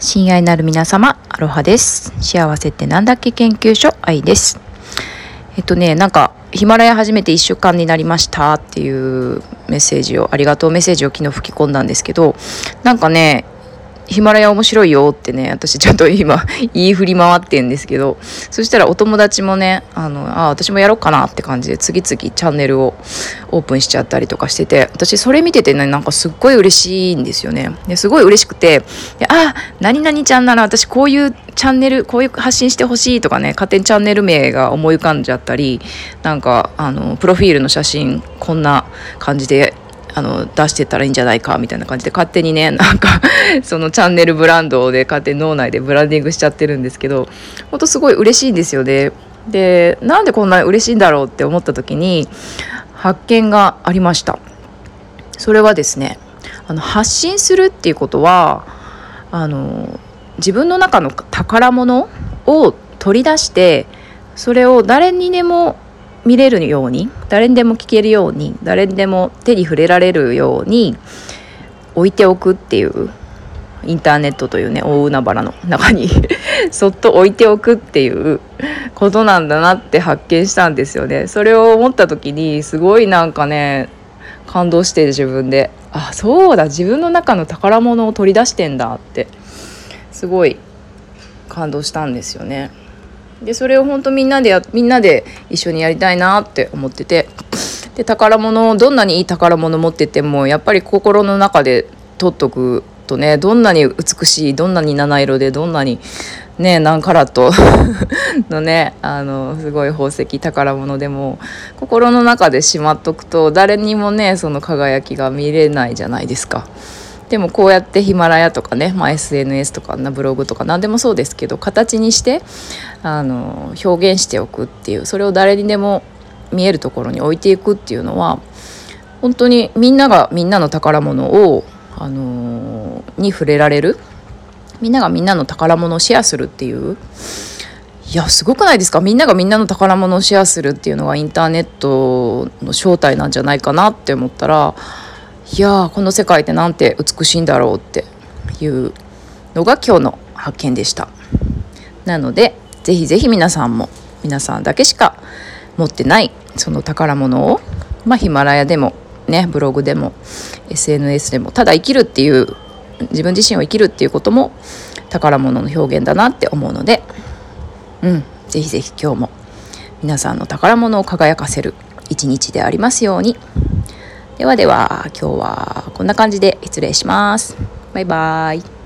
親愛なる皆様、アロハです。幸せってなんだっけ研究所、愛です。えっとね、なんか、ヒマラヤ初めて1週間になりましたっていうメッセージを、ありがとうメッセージを昨日吹き込んだんですけど、なんかね、ヒマラヤ面白いよってね、私ちょっと今 言い振り回ってんですけど、そしたらお友達もね、あの、あ、私もやろうかなって感じで次々チャンネルをオープンしちゃったりとかしてて、私それ見ててね、なんかすっごい嬉しいんですよね。ですごい嬉しくて、あ、何々ちゃんなら私こういうチャンネル、こういう発信してほしいとかね、勝手にチャンネル名が思い浮かんじゃったり、なんか、あの、プロフィールの写真、こんな感じであの出してったらいいんじゃないかみたいな感じで勝手にね なんかそのチャンネルブランドで勝手に脳内でブランディングしちゃってるんですけど本当すごい嬉しいんですよね。でなんでこんな嬉しいんだろうって思った時に発見がありました。それはですねあの発信するっていうことはあの自分の中の宝物を取り出してそれを誰にでも見れるように誰にでも聞けるように誰にでも手に触れられるように置いておくっていうインターネットというね大海原の中に そっと置いておくっていうことなんだなって発見したんですよね。それを思った時にすごいなんかね感動して自分であそうだ自分の中の宝物を取り出してんだってすごい感動したんですよね。でそれを本当みんなでやみんなで一緒にやりたいなって思っててで宝物をどんなにいい宝物持っててもやっぱり心の中で取っとくとねどんなに美しいどんなに七色でどんなにね何カラットのねあのすごい宝石宝物でも心の中でしまっとくと誰にもねその輝きが見れないじゃないですか。でもこうやってヒマラヤとかね、まあ、SNS とかなブログとか何でもそうですけど形にしてあの表現しておくっていうそれを誰にでも見えるところに置いていくっていうのは本当にみんながみんなの宝物を、あのに触れられるみんながみんなの宝物をシェアするっていういやすごくないですか？みんながみんなの宝物をシェアするっていうのがインターネットの正体なんじゃないかなって思ったらいやーこの世界ってなんて美しいんだろうっていうのが今日の発見でしたなのでぜひぜひ皆さんも皆さんだけしか持ってないその宝物をまあヒマラヤでもねブログでも SNS でもただ生きるっていう自分自身を生きるっていうことも宝物の表現だなって思うのでうんぜひぜひ今日も皆さんの宝物を輝かせる一日でありますように。ではでは今日はこんな感じで失礼します。バイバイ。